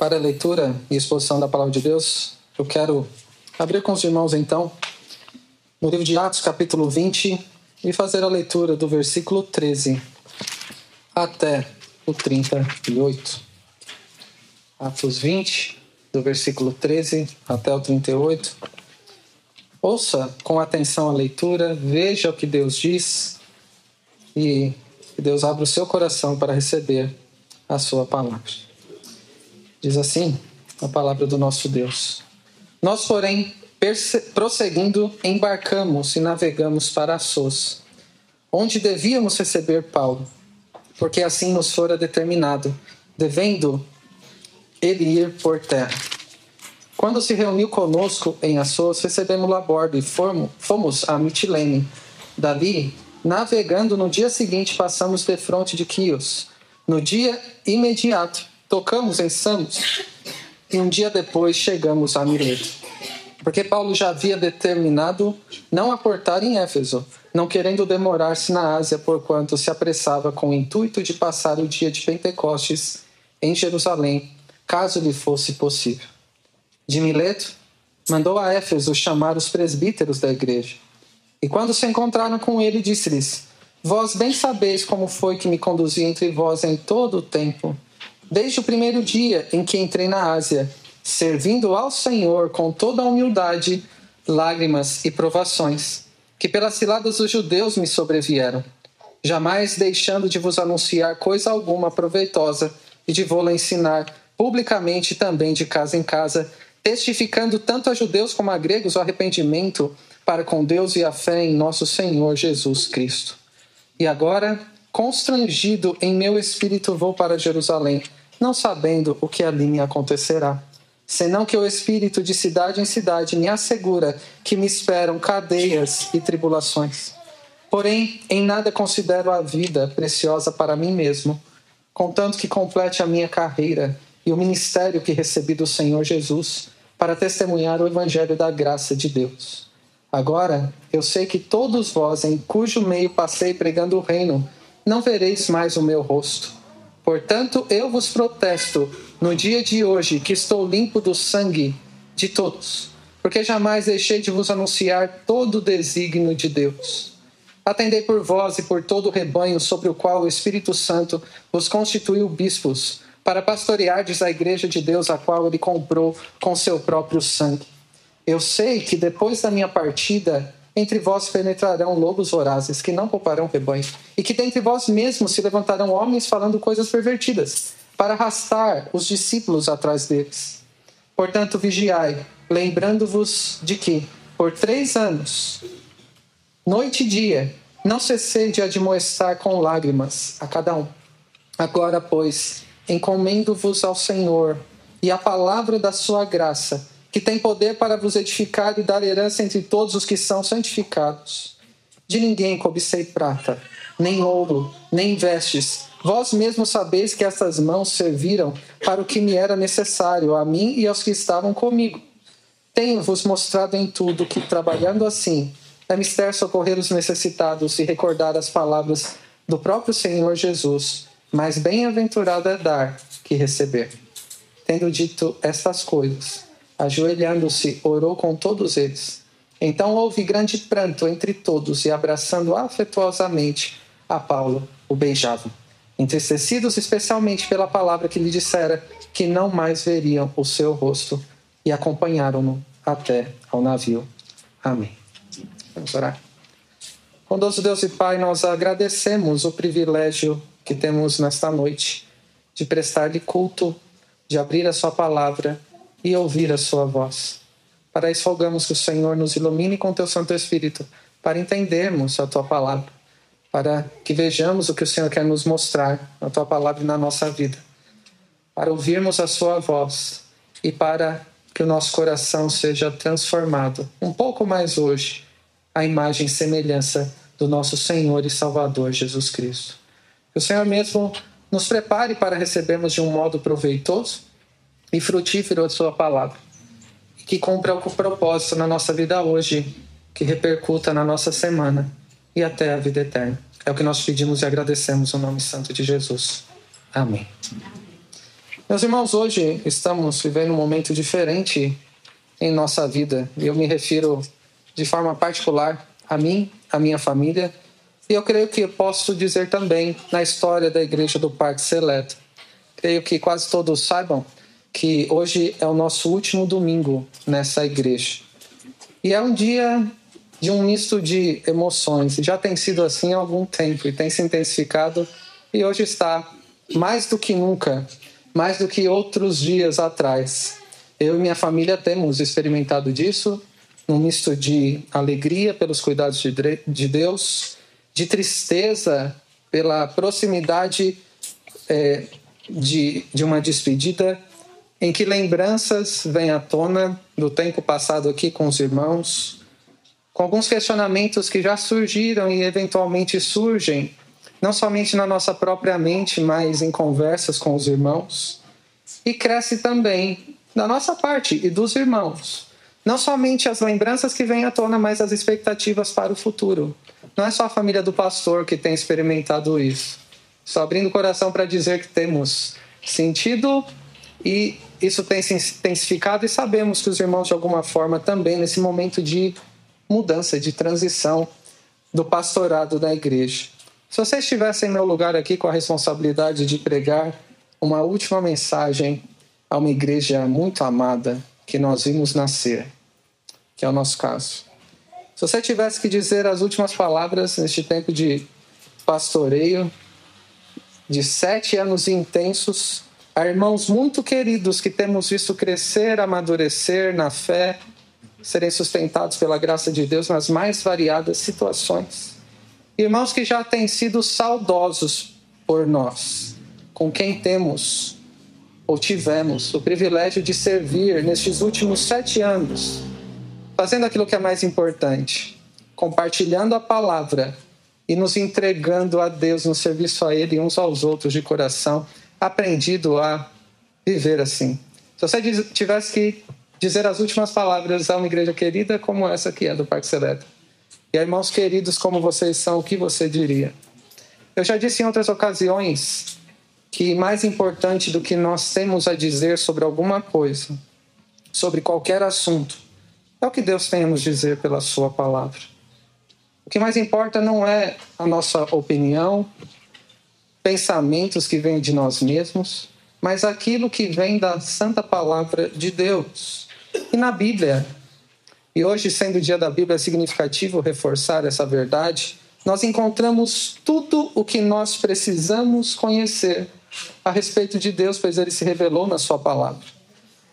Para a leitura e exposição da palavra de Deus, eu quero abrir com os irmãos então no livro de Atos, capítulo 20, e fazer a leitura do versículo 13 até o 38. Atos 20, do versículo 13 até o 38. Ouça com atenção a leitura, veja o que Deus diz e que Deus abra o seu coração para receber a sua palavra. Diz assim a palavra do nosso Deus. Nós, porém, prosseguindo, embarcamos e navegamos para Assos, onde devíamos receber Paulo, porque assim nos fora determinado, devendo ele ir por terra. Quando se reuniu conosco em Assos, recebemos-lo a bordo e fomos a Mitilene. Dali, navegando no dia seguinte, passamos de fronte de Quios. No dia imediato, tocamos em Samos e um dia depois chegamos a Mileto. Porque Paulo já havia determinado não aportar em Éfeso, não querendo demorar-se na Ásia, porquanto se apressava com o intuito de passar o dia de Pentecostes em Jerusalém, caso lhe fosse possível. De Mileto, mandou a Éfeso chamar os presbíteros da igreja. E quando se encontraram com ele, disse-lhes: Vós bem sabeis como foi que me conduzi entre vós em todo o tempo desde o primeiro dia em que entrei na Ásia, servindo ao Senhor com toda a humildade, lágrimas e provações, que pelas ciladas dos judeus me sobrevieram, jamais deixando de vos anunciar coisa alguma proveitosa e de vô-la ensinar publicamente também de casa em casa, testificando tanto a judeus como a gregos o arrependimento para com Deus e a fé em nosso Senhor Jesus Cristo. E agora, constrangido em meu espírito, vou para Jerusalém não sabendo o que ali me acontecerá. Senão que o Espírito de cidade em cidade me assegura que me esperam cadeias e tribulações. Porém, em nada considero a vida preciosa para mim mesmo, contanto que complete a minha carreira e o ministério que recebi do Senhor Jesus para testemunhar o Evangelho da graça de Deus. Agora, eu sei que todos vós, em cujo meio passei pregando o reino, não vereis mais o meu rosto Portanto, eu vos protesto no dia de hoje que estou limpo do sangue de todos, porque jamais deixei de vos anunciar todo o desígnio de Deus. Atendei por vós e por todo o rebanho sobre o qual o Espírito Santo vos constituiu bispos, para pastoreardes a igreja de Deus, a qual ele comprou com seu próprio sangue. Eu sei que depois da minha partida entre vós penetrarão lobos vorazes, que não pouparão rebanho, e que dentre vós mesmos se levantarão homens falando coisas pervertidas, para arrastar os discípulos atrás deles. Portanto, vigiai, lembrando-vos de que, por três anos, noite e dia, não cessei de admoestar com lágrimas a cada um. Agora, pois, encomendo-vos ao Senhor e à palavra da sua graça, que tem poder para vos edificar e dar herança entre todos os que são santificados. De ninguém cobicei prata, nem ouro, nem vestes. Vós mesmos sabeis que essas mãos serviram para o que me era necessário, a mim e aos que estavam comigo. Tenho-vos mostrado em tudo que, trabalhando assim, é mister socorrer os necessitados e recordar as palavras do próprio Senhor Jesus. Mais bem-aventurado é dar que receber. Tendo dito estas coisas, Ajoelhando-se, orou com todos eles. Então houve grande pranto entre todos e, abraçando afetuosamente a Paulo, o beijavam, entristecidos especialmente pela palavra que lhe dissera que não mais veriam o seu rosto, e acompanharam-no até ao navio. Amém. Vamos orar. Bondoso Deus e Pai, nós agradecemos o privilégio que temos nesta noite de prestar-lhe culto, de abrir a Sua palavra e ouvir a sua voz. Para isso, rogamos que o Senhor nos ilumine com teu Santo Espírito, para entendermos a tua palavra, para que vejamos o que o Senhor quer nos mostrar na tua palavra e na nossa vida, para ouvirmos a sua voz e para que o nosso coração seja transformado um pouco mais hoje à imagem e semelhança do nosso Senhor e Salvador Jesus Cristo. Que o Senhor mesmo nos prepare para recebermos de um modo proveitoso e frutífero a sua palavra. Que cumpra o propósito na nossa vida hoje, que repercuta na nossa semana e até a vida eterna. É o que nós pedimos e agradecemos no nome santo de Jesus. Amém. Meus irmãos, hoje estamos vivendo um momento diferente em nossa vida. E eu me refiro de forma particular a mim, a minha família, e eu creio que posso dizer também na história da Igreja do Parque Seleto. Creio que quase todos saibam que hoje é o nosso último domingo nessa igreja. E é um dia de um misto de emoções. Já tem sido assim há algum tempo e tem se intensificado e hoje está mais do que nunca, mais do que outros dias atrás. Eu e minha família temos experimentado disso, um misto de alegria pelos cuidados de Deus, de tristeza pela proximidade é, de, de uma despedida, em que lembranças vêm à tona do tempo passado aqui com os irmãos, com alguns questionamentos que já surgiram e eventualmente surgem, não somente na nossa própria mente, mas em conversas com os irmãos. E cresce também da nossa parte e dos irmãos. Não somente as lembranças que vêm à tona, mas as expectativas para o futuro. Não é só a família do pastor que tem experimentado isso. Só abrindo o coração para dizer que temos sentido e isso tem se intensificado e sabemos que os irmãos, de alguma forma, também nesse momento de mudança, de transição do pastorado da igreja. Se você estivesse em meu lugar aqui com a responsabilidade de pregar uma última mensagem a uma igreja muito amada que nós vimos nascer, que é o nosso caso. Se você tivesse que dizer as últimas palavras neste tempo de pastoreio, de sete anos intensos, a irmãos muito queridos que temos visto crescer, amadurecer na fé, serem sustentados pela graça de Deus nas mais variadas situações. Irmãos que já têm sido saudosos por nós, com quem temos ou tivemos o privilégio de servir nestes últimos sete anos, fazendo aquilo que é mais importante, compartilhando a palavra e nos entregando a Deus no serviço a Ele e uns aos outros de coração, aprendido a viver assim. Se você tivesse que dizer as últimas palavras a uma igreja querida como essa que é do Parque Seleto. E irmãos queridos como vocês são, o que você diria? Eu já disse em outras ocasiões que mais importante do que nós temos a dizer sobre alguma coisa, sobre qualquer assunto, é o que Deus tem a nos dizer pela Sua palavra. O que mais importa não é a nossa opinião, pensamentos que vêm de nós mesmos, mas aquilo que vem da santa palavra de Deus. E na Bíblia, e hoje, sendo o dia da Bíblia, é significativo reforçar essa verdade, nós encontramos tudo o que nós precisamos conhecer a respeito de Deus, pois ele se revelou na Sua palavra.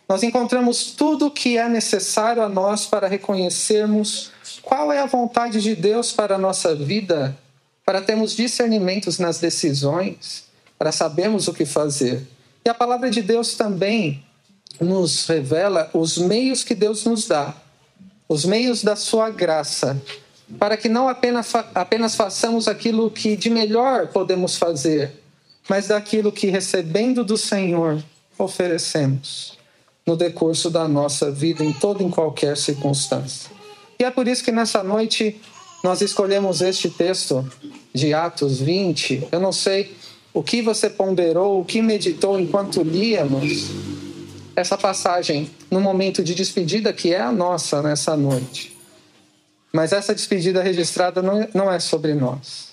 Nós encontramos tudo o que é necessário a nós para reconhecermos qual é a vontade de Deus para a nossa vida, para termos discernimentos nas decisões, para sabermos o que fazer. E a palavra de Deus também nos revela os meios que Deus nos dá, os meios da sua graça, para que não apenas, apenas façamos aquilo que de melhor podemos fazer, mas daquilo que recebendo do Senhor oferecemos no decurso da nossa vida, em toda e qualquer circunstância. E é por isso que nessa noite nós escolhemos este texto de Atos 20. Eu não sei o que você ponderou, o que meditou enquanto líamos essa passagem no momento de despedida que é a nossa nessa noite. Mas essa despedida registrada não é sobre nós.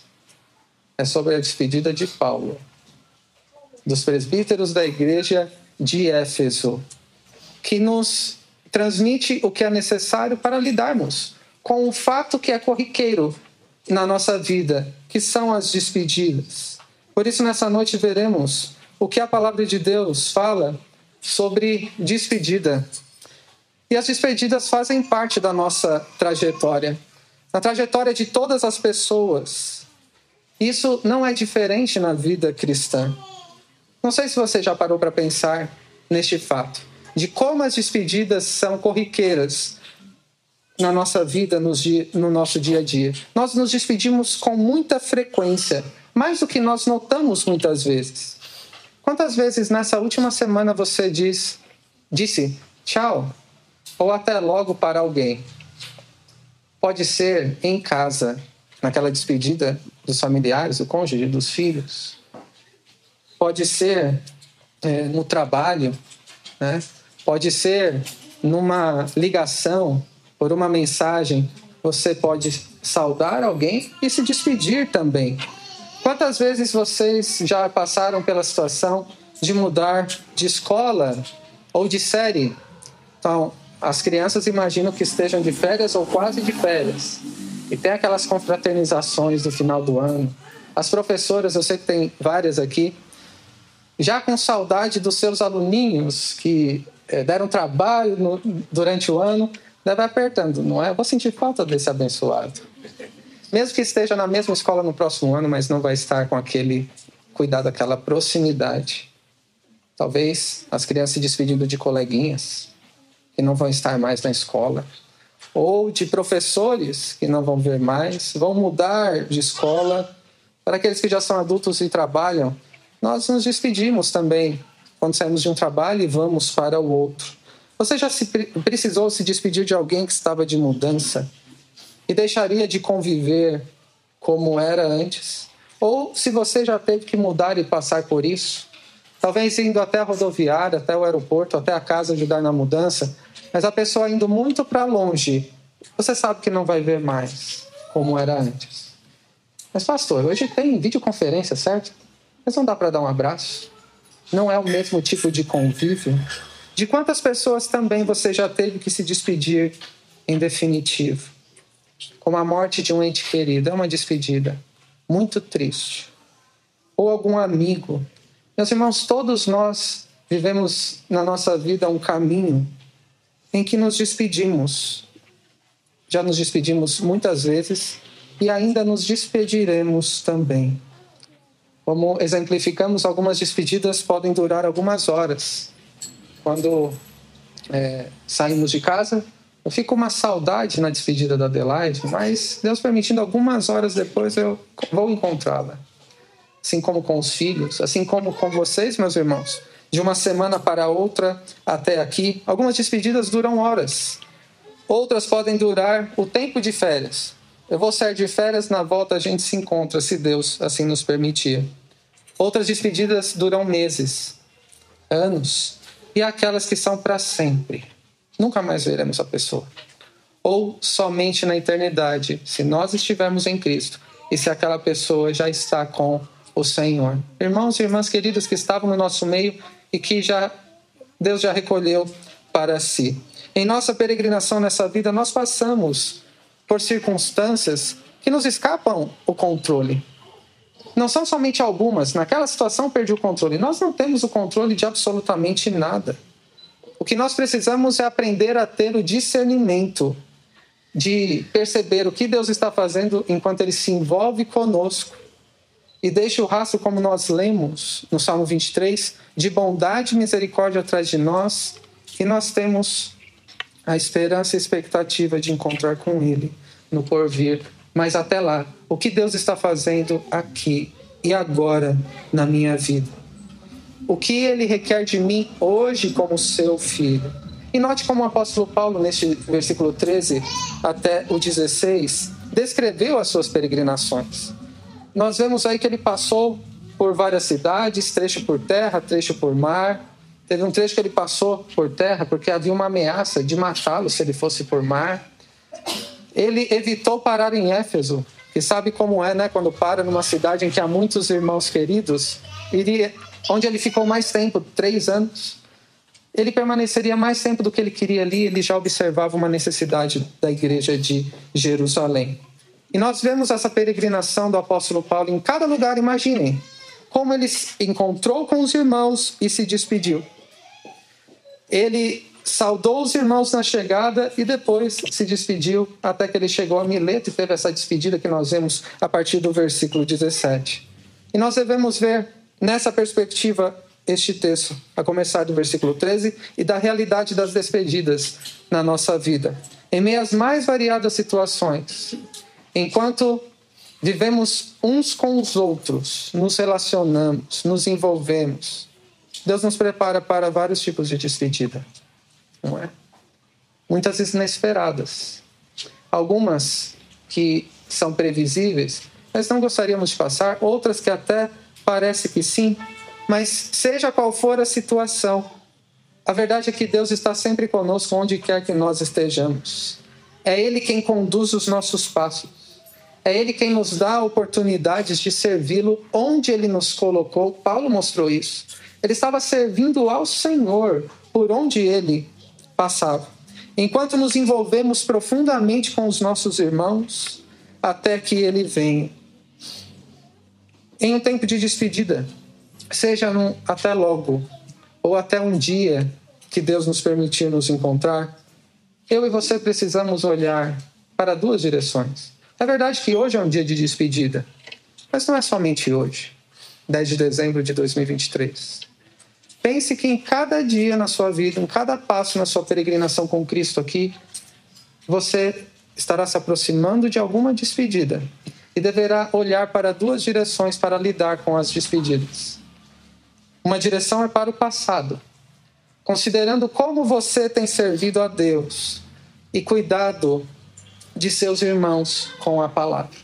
É sobre a despedida de Paulo, dos presbíteros da igreja de Éfeso, que nos transmite o que é necessário para lidarmos com o fato que é corriqueiro na nossa vida, que são as despedidas. Por isso, nessa noite, veremos o que a palavra de Deus fala sobre despedida. E as despedidas fazem parte da nossa trajetória, na trajetória de todas as pessoas. Isso não é diferente na vida cristã. Não sei se você já parou para pensar neste fato, de como as despedidas são corriqueiras na nossa vida, no nosso dia a dia. Nós nos despedimos com muita frequência, mais do que nós notamos muitas vezes. Quantas vezes nessa última semana você diz, disse tchau ou até logo para alguém? Pode ser em casa, naquela despedida dos familiares, do cônjuge, dos filhos. Pode ser é, no trabalho, né? pode ser numa ligação, por uma mensagem, você pode saudar alguém e se despedir também. Quantas vezes vocês já passaram pela situação de mudar de escola ou de série? Então, as crianças imaginam que estejam de férias ou quase de férias. E tem aquelas confraternizações do final do ano. As professoras, eu sei que tem várias aqui, já com saudade dos seus aluninhos que é, deram trabalho no, durante o ano, deve apertando, não é? Eu vou sentir falta desse abençoado. Mesmo que esteja na mesma escola no próximo ano, mas não vai estar com aquele cuidado, aquela proximidade. Talvez as crianças se despedindo de coleguinhas que não vão estar mais na escola, ou de professores que não vão ver mais, vão mudar de escola. Para aqueles que já são adultos e trabalham, nós nos despedimos também quando saímos de um trabalho e vamos para o outro. Você já se, precisou se despedir de alguém que estava de mudança e deixaria de conviver como era antes? Ou se você já teve que mudar e passar por isso, talvez indo até a rodoviária, até o aeroporto, até a casa ajudar na mudança, mas a pessoa indo muito para longe, você sabe que não vai ver mais como era antes. Mas, pastor, hoje tem videoconferência, certo? Mas não dá para dar um abraço? Não é o mesmo tipo de convívio? De quantas pessoas também você já teve que se despedir em definitivo? Como a morte de um ente querido, é uma despedida muito triste. Ou algum amigo. Meus irmãos, todos nós vivemos na nossa vida um caminho em que nos despedimos. Já nos despedimos muitas vezes e ainda nos despediremos também. Como exemplificamos, algumas despedidas podem durar algumas horas. Quando é, saímos de casa, eu fico uma saudade na despedida da Adelaide, mas Deus permitindo, algumas horas depois eu vou encontrá-la. Assim como com os filhos, assim como com vocês, meus irmãos. De uma semana para outra até aqui, algumas despedidas duram horas. Outras podem durar o tempo de férias. Eu vou sair de férias, na volta a gente se encontra, se Deus assim nos permitir. Outras despedidas duram meses, anos, e aquelas que são para sempre. Nunca mais veremos a pessoa. Ou somente na eternidade, se nós estivermos em Cristo e se aquela pessoa já está com o Senhor. Irmãos e irmãs queridas que estavam no nosso meio e que já Deus já recolheu para si. Em nossa peregrinação nessa vida, nós passamos por circunstâncias que nos escapam o controle. Não são somente algumas. Naquela situação, perdi o controle. Nós não temos o controle de absolutamente nada. O que nós precisamos é aprender a ter o discernimento de perceber o que Deus está fazendo enquanto Ele se envolve conosco e deixa o rastro, como nós lemos no Salmo 23, de bondade e misericórdia atrás de nós, e nós temos a esperança e expectativa de encontrar com Ele no porvir. Mas até lá, o que Deus está fazendo aqui e agora na minha vida? O que Ele requer de mim hoje como seu filho? E note como o apóstolo Paulo, neste versículo 13 até o 16, descreveu as suas peregrinações. Nós vemos aí que ele passou por várias cidades, trecho por terra, trecho por mar, Teve um trecho que ele passou por terra porque havia uma ameaça de matá-lo se ele fosse por mar. Ele evitou parar em Éfeso, que sabe como é, né? Quando para numa cidade em que há muitos irmãos queridos, onde ele ficou mais tempo, três anos. Ele permaneceria mais tempo do que ele queria ali, ele já observava uma necessidade da igreja de Jerusalém. E nós vemos essa peregrinação do apóstolo Paulo em cada lugar, imaginem como ele encontrou com os irmãos e se despediu ele saudou os irmãos na chegada e depois se despediu até que ele chegou a Mileto e teve essa despedida que nós vemos a partir do versículo 17. E nós devemos ver nessa perspectiva este texto, a começar do versículo 13 e da realidade das despedidas na nossa vida. Em meio às mais variadas situações, enquanto vivemos uns com os outros, nos relacionamos, nos envolvemos, Deus nos prepara para vários tipos de despedida, não é? Muitas vezes inesperadas. Algumas que são previsíveis, mas não gostaríamos de passar, outras que até parece que sim, Mas seja qual for a situação, a verdade é que Deus está sempre conosco onde quer que nós estejamos. É Ele quem conduz os nossos passos. É Ele quem nos dá oportunidades de servi-lo onde Ele nos colocou. Paulo mostrou isso. Ele estava servindo ao Senhor por onde ele passava. Enquanto nos envolvemos profundamente com os nossos irmãos, até que ele venha. Em um tempo de despedida, seja até logo, ou até um dia que Deus nos permitir nos encontrar, eu e você precisamos olhar para duas direções. É verdade que hoje é um dia de despedida, mas não é somente hoje, 10 de dezembro de 2023. Pense que em cada dia na sua vida, em cada passo na sua peregrinação com Cristo aqui, você estará se aproximando de alguma despedida e deverá olhar para duas direções para lidar com as despedidas. Uma direção é para o passado, considerando como você tem servido a Deus e cuidado de seus irmãos com a palavra.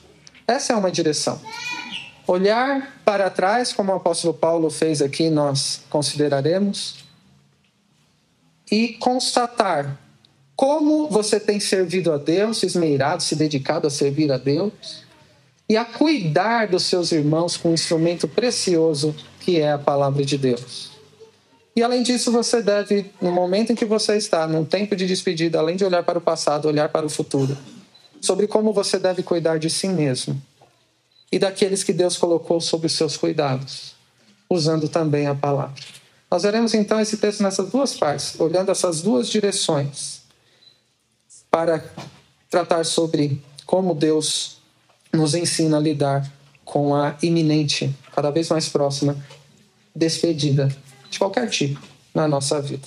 Essa é uma direção. Olhar para trás, como o apóstolo Paulo fez aqui, nós consideraremos, e constatar como você tem servido a Deus, esmeirado, se dedicado a servir a Deus, e a cuidar dos seus irmãos com um instrumento precioso que é a palavra de Deus. E além disso, você deve, no momento em que você está, num tempo de despedida, além de olhar para o passado, olhar para o futuro, sobre como você deve cuidar de si mesmo e daqueles que Deus colocou sob os seus cuidados, usando também a palavra. Nós veremos então esse texto nessas duas partes, olhando essas duas direções, para tratar sobre como Deus nos ensina a lidar com a iminente, cada vez mais próxima, despedida de qualquer tipo na nossa vida.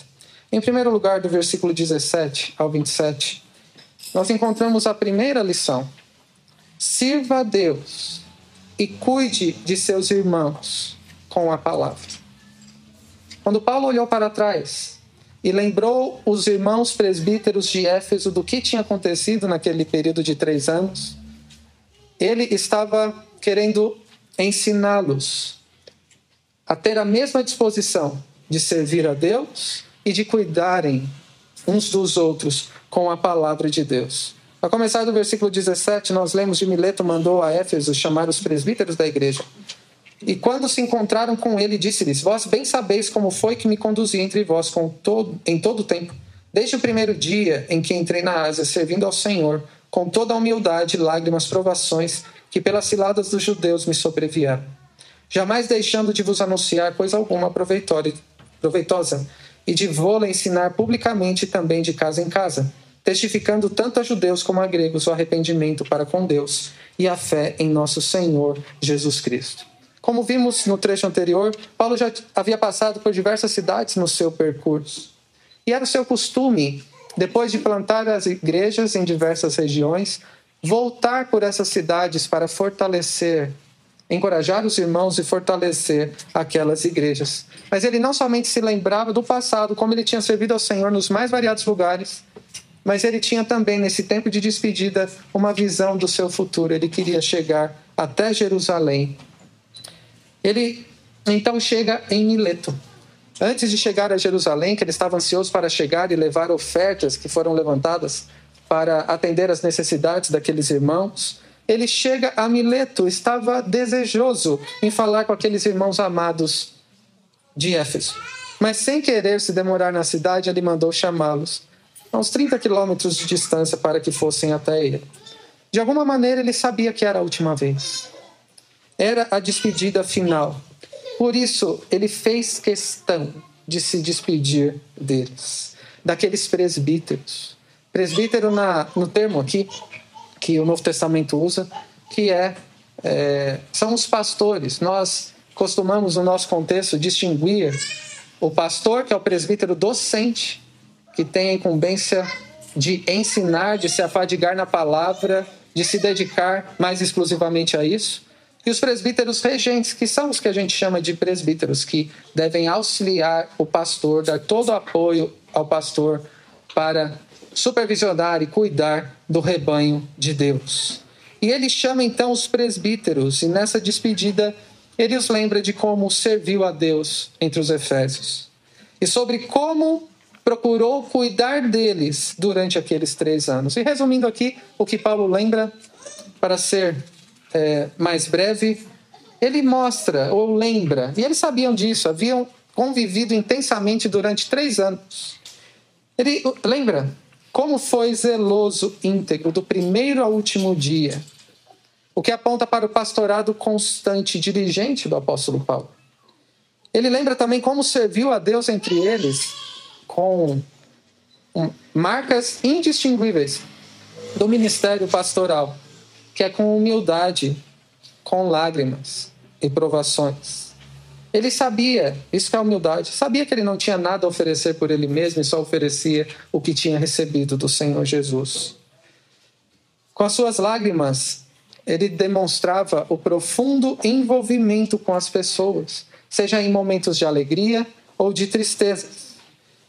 Em primeiro lugar, do versículo 17 ao 27, nós encontramos a primeira lição. Sirva a Deus e cuide de seus irmãos com a palavra. Quando Paulo olhou para trás e lembrou os irmãos presbíteros de Éfeso do que tinha acontecido naquele período de três anos, ele estava querendo ensiná-los a ter a mesma disposição de servir a Deus e de cuidarem uns dos outros com a palavra de Deus. A começar do versículo 17, nós lemos de Mileto mandou a Éfeso chamar os presbíteros da igreja. E quando se encontraram com ele, disse-lhes: Vós bem sabeis como foi que me conduzi entre vós todo, em todo o tempo, desde o primeiro dia em que entrei na Ásia, servindo ao Senhor, com toda a humildade, lágrimas, provações, que pelas ciladas dos judeus me sobrevieram. Jamais deixando de vos anunciar coisa alguma proveitosa, e de vô-la ensinar publicamente também de casa em casa, testificando tanto a judeus como a gregos o arrependimento para com Deus e a fé em nosso Senhor Jesus Cristo. Como vimos no trecho anterior, Paulo já havia passado por diversas cidades no seu percurso. E era o seu costume depois de plantar as igrejas em diversas regiões, voltar por essas cidades para fortalecer, encorajar os irmãos e fortalecer aquelas igrejas. Mas ele não somente se lembrava do passado, como ele tinha servido ao Senhor nos mais variados lugares, mas ele tinha também, nesse tempo de despedida, uma visão do seu futuro. Ele queria chegar até Jerusalém. Ele então chega em Mileto. Antes de chegar a Jerusalém, que ele estava ansioso para chegar e levar ofertas que foram levantadas para atender às necessidades daqueles irmãos, ele chega a Mileto, estava desejoso em falar com aqueles irmãos amados de Éfeso. Mas sem querer se demorar na cidade, ele mandou chamá-los a uns 30 quilômetros de distância para que fossem até ele. De alguma maneira, ele sabia que era a última vez. Era a despedida final. Por isso, ele fez questão de se despedir deles, daqueles presbíteros. Presbítero, na, no termo aqui, que o Novo Testamento usa, que é, é, são os pastores. Nós costumamos, no nosso contexto, distinguir o pastor, que é o presbítero docente, que tem a incumbência de ensinar, de se afadigar na palavra, de se dedicar mais exclusivamente a isso, e os presbíteros regentes, que são os que a gente chama de presbíteros, que devem auxiliar o pastor, dar todo o apoio ao pastor para supervisionar e cuidar do rebanho de Deus. E ele chama então os presbíteros, e nessa despedida ele os lembra de como serviu a Deus entre os Efésios e sobre como procurou cuidar deles durante aqueles três anos. E resumindo aqui, o que Paulo lembra, para ser é, mais breve, ele mostra ou lembra, e eles sabiam disso, haviam convivido intensamente durante três anos. Ele lembra como foi zeloso, íntegro, do primeiro ao último dia, o que aponta para o pastorado constante e diligente do apóstolo Paulo. Ele lembra também como serviu a Deus entre eles com marcas indistinguíveis do ministério pastoral, que é com humildade, com lágrimas e provações. Ele sabia, isso é humildade, sabia que ele não tinha nada a oferecer por ele mesmo e só oferecia o que tinha recebido do Senhor Jesus. Com as suas lágrimas, ele demonstrava o profundo envolvimento com as pessoas, seja em momentos de alegria ou de tristeza.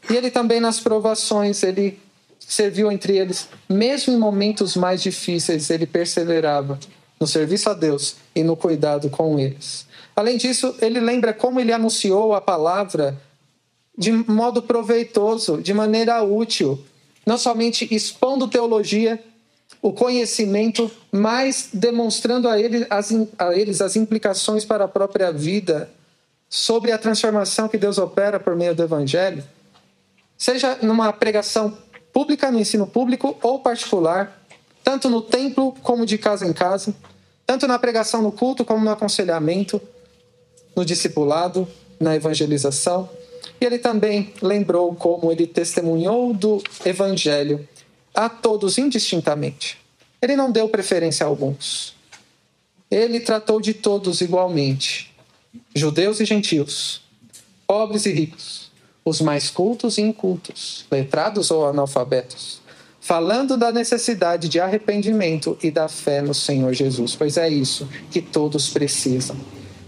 E ele também nas provações, ele serviu entre eles, mesmo em momentos mais difíceis, ele perseverava no serviço a Deus e no cuidado com eles. Além disso, ele lembra como ele anunciou a palavra de modo proveitoso, de maneira útil, não somente expondo teologia, o conhecimento, mas demonstrando a, ele, as, a eles as implicações para a própria vida sobre a transformação que Deus opera por meio do Evangelho, seja numa pregação pública, no ensino público ou particular, tanto no templo como de casa em casa, tanto na pregação no culto como no aconselhamento, no discipulado, na evangelização. E ele também lembrou como ele testemunhou do evangelho a todos indistintamente. Ele não deu preferência a alguns. Ele tratou de todos igualmente, judeus e gentios, pobres e ricos, os mais cultos e incultos, letrados ou analfabetos, falando da necessidade de arrependimento e da fé no Senhor Jesus, pois é isso que todos precisam.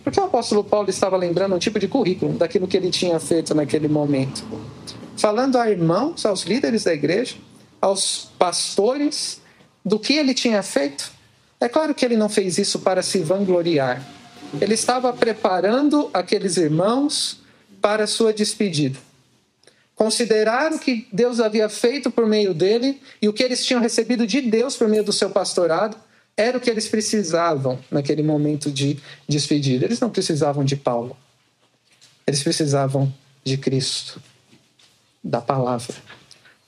Porque o apóstolo Paulo estava lembrando um tipo de currículo daquilo que ele tinha feito naquele momento. Falando a irmãos, aos líderes da igreja, aos pastores, do que ele tinha feito. É claro que ele não fez isso para se vangloriar. Ele estava preparando aqueles irmãos para sua despedida. Considerar o que Deus havia feito por meio dele e o que eles tinham recebido de Deus por meio do seu pastorado era o que eles precisavam naquele momento de despedida. Eles não precisavam de Paulo. Eles precisavam de Cristo, da palavra,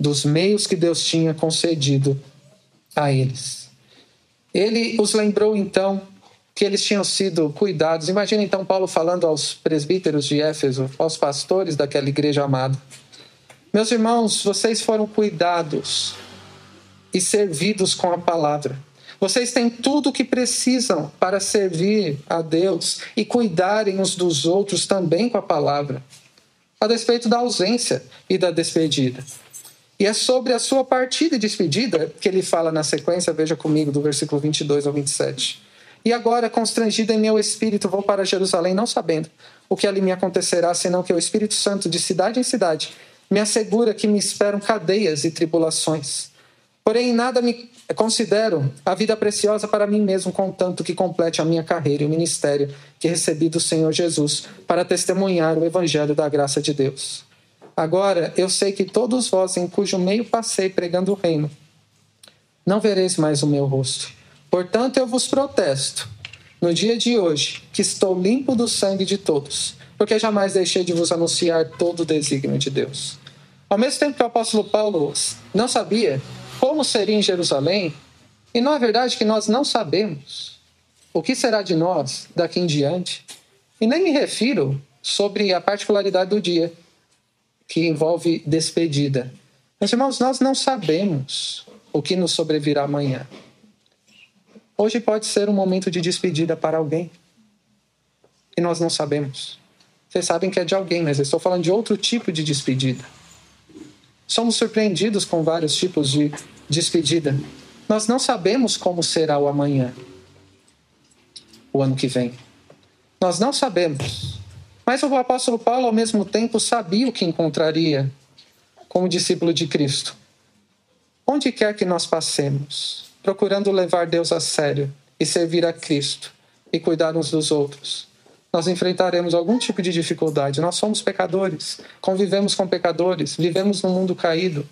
dos meios que Deus tinha concedido a eles. Ele os lembrou então que eles tinham sido cuidados. Imagina então Paulo falando aos presbíteros de Éfeso, aos pastores daquela igreja amada. Meus irmãos, vocês foram cuidados e servidos com a palavra. Vocês têm tudo o que precisam para servir a Deus e cuidarem uns dos outros também com a palavra, a despeito da ausência e da despedida. E é sobre a sua partida e despedida que ele fala na sequência, veja comigo, do versículo 22 ao 27. E agora, constrangido em meu espírito, vou para Jerusalém, não sabendo o que ali me acontecerá, senão que o Espírito Santo, de cidade em cidade, me assegura que me esperam cadeias e tribulações. Porém, nada me considero a vida preciosa para mim mesmo, contanto que complete a minha carreira e o ministério que recebi do Senhor Jesus para testemunhar o evangelho da graça de Deus. Agora eu sei que todos vós, em cujo meio passei pregando o reino, não vereis mais o meu rosto. Portanto, eu vos protesto, no dia de hoje, que estou limpo do sangue de todos, porque jamais deixei de vos anunciar todo o desígnio de Deus. Ao mesmo tempo que o apóstolo Paulo não sabia como seria em Jerusalém, e não é verdade que nós não sabemos o que será de nós daqui em diante. E nem me refiro sobre a particularidade do dia, que envolve despedida. Meus irmãos, nós não sabemos o que nos sobrevirá amanhã. Hoje pode ser um momento de despedida para alguém. E nós não sabemos. Vocês sabem que é de alguém, mas eu estou falando de outro tipo de despedida. Somos surpreendidos com vários tipos de despedida. Nós não sabemos como será o amanhã, o ano que vem. Nós não sabemos. Mas o apóstolo Paulo, ao mesmo tempo, sabia o que encontraria como discípulo de Cristo. Onde quer que nós passemos, procurando levar Deus a sério e servir a Cristo e cuidar uns dos outros, nós enfrentaremos algum tipo de dificuldade. Nós somos pecadores, convivemos com pecadores, vivemos num mundo caído.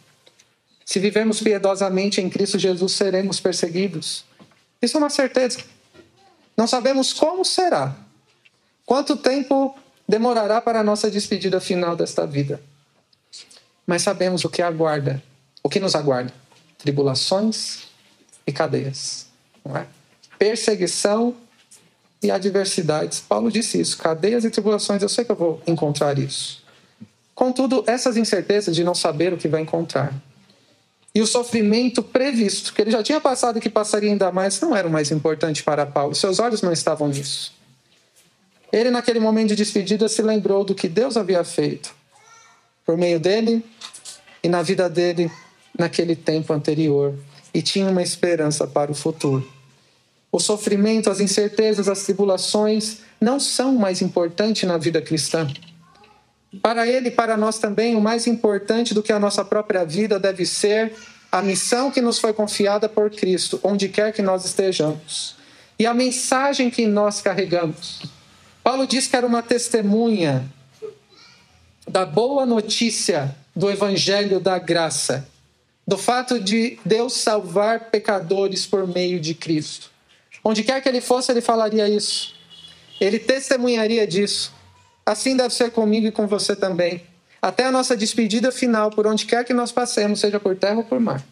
Se vivemos piedosamente em Cristo Jesus, seremos perseguidos. Isso é uma certeza. Não sabemos como será, quanto tempo demorará para a nossa despedida final desta vida. Mas sabemos o que aguarda, o que nos aguarda: tribulações e cadeias. Não é? Perseguição e adversidades. Paulo disse isso: cadeias e tribulações, eu sei que eu vou encontrar isso. Contudo, essas incertezas de não saber o que vai encontrar e o sofrimento previsto, que ele já tinha passado e que passaria ainda mais, não era o mais importante para Paulo. Seus olhos não estavam nisso. Ele, naquele momento de despedida, se lembrou do que Deus havia feito por meio dele e na vida dele naquele tempo anterior e tinha uma esperança para o futuro. O sofrimento, as incertezas, as tribulações não são mais importantes na vida cristã. Para ele e para nós também, o mais importante do que a nossa própria vida deve ser a missão que nos foi confiada por Cristo, onde quer que nós estejamos, e a mensagem que nós carregamos. Paulo diz que era uma testemunha da boa notícia do Evangelho da graça, do fato de Deus salvar pecadores por meio de Cristo. Onde quer que ele fosse, ele falaria isso. Ele testemunharia disso. Assim deve ser comigo e com você também. Até a nossa despedida final, por onde quer que nós passemos, seja por terra ou por mar.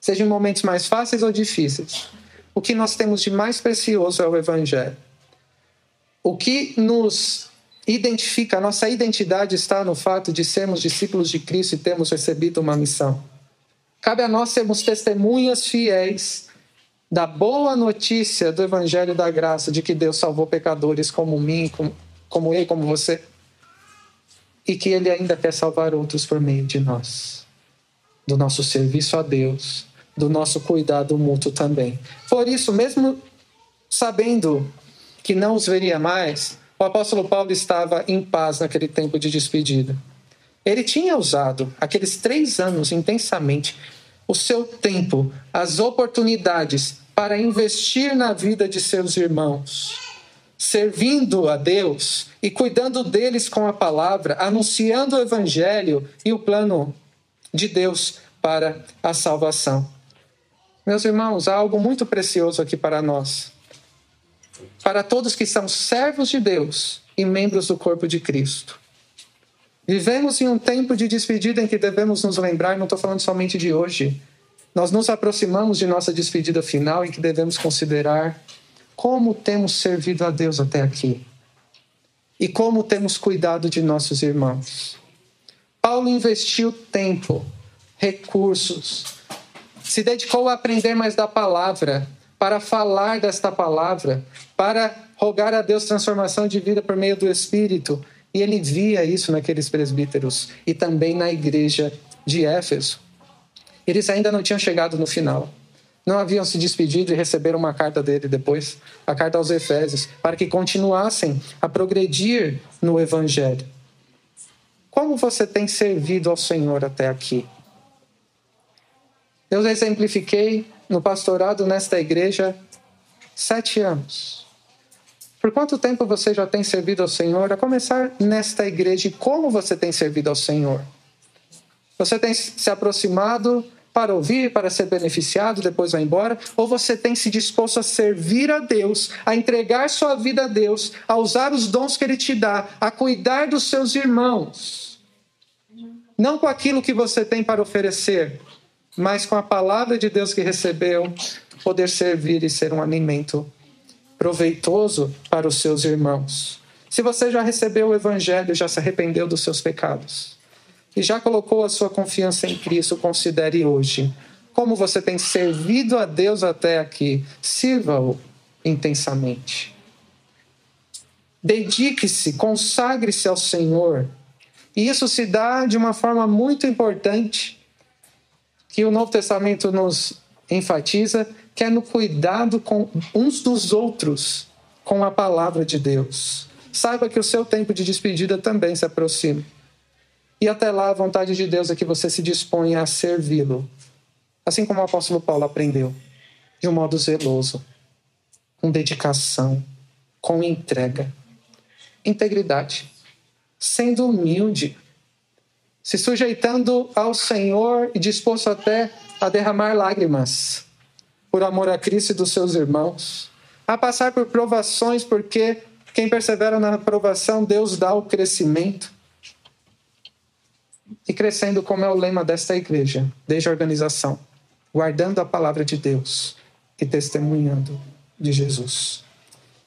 Seja em momentos mais fáceis ou difíceis. O que nós temos de mais precioso é o Evangelho. O que nos identifica, a nossa identidade está no fato de sermos discípulos de Cristo e termos recebido uma missão. Cabe a nós sermos testemunhas fiéis da boa notícia do Evangelho da Graça, de que Deus salvou pecadores como mim, como, como eu como você, e que Ele ainda quer salvar outros por meio de nós, do nosso serviço a Deus, do nosso cuidado mútuo também. Por isso, mesmo sabendo que não os veria mais, o apóstolo Paulo estava em paz naquele tempo de despedida. Ele tinha usado aqueles três anos intensamente o seu tempo, as oportunidades para investir na vida de seus irmãos, servindo a Deus e cuidando deles com a palavra, anunciando o evangelho e o plano de Deus para a salvação. Meus irmãos, há algo muito precioso aqui para nós. Para todos que são servos de Deus e membros do corpo de Cristo. Vivemos em um tempo de despedida em que devemos nos lembrar, não estou falando somente de hoje. Nós nos aproximamos de nossa despedida final em que devemos considerar como temos servido a Deus até aqui e como temos cuidado de nossos irmãos. Paulo investiu tempo, recursos, se dedicou a aprender mais da palavra, para falar desta palavra, para rogar a Deus transformação de vida por meio do Espírito e ele via isso naqueles presbíteros e também na igreja de Éfeso. Eles ainda não tinham chegado no final. Não haviam se despedido e receberam uma carta dele depois, a carta aos Efésios, para que continuassem a progredir no Evangelho. Como você tem servido ao Senhor até aqui? Eu exemplifiquei no pastorado nesta igreja sete anos. Por quanto tempo você já tem servido ao Senhor? A começar nesta igreja, e como você tem servido ao Senhor? Você tem se aproximado para ouvir, para ser beneficiado, depois vai embora? Ou você tem se disposto a servir a Deus, a entregar sua vida a Deus, a usar os dons que Ele te dá, a cuidar dos seus irmãos? Não com aquilo que você tem para oferecer, mas com a palavra de Deus que recebeu, poder servir e ser um alimento proveitoso para os seus irmãos. Se você já recebeu o Evangelho, já se arrependeu dos seus pecados e já colocou a sua confiança em Cristo, considere hoje como você tem servido a Deus até aqui. Sirva-o intensamente. Dedique-se, consagre-se ao Senhor. E isso se dá de uma forma muito importante que o Novo Testamento nos enfatiza, que é no cuidado com uns dos outros com a palavra de Deus. Saiba que o seu tempo de despedida também se aproxima. E até lá, a vontade de Deus é que você se disponha a servi-lo, assim como o apóstolo Paulo aprendeu, de um modo zeloso, com dedicação, com entrega, integridade, sendo humilde, se sujeitando ao Senhor e disposto até a derramar lágrimas por amor a Cristo e dos seus irmãos, a passar por provações, porque quem persevera na provação, Deus dá o crescimento. E crescendo, como é o lema desta igreja, desde a organização, guardando a palavra de Deus e testemunhando de Jesus.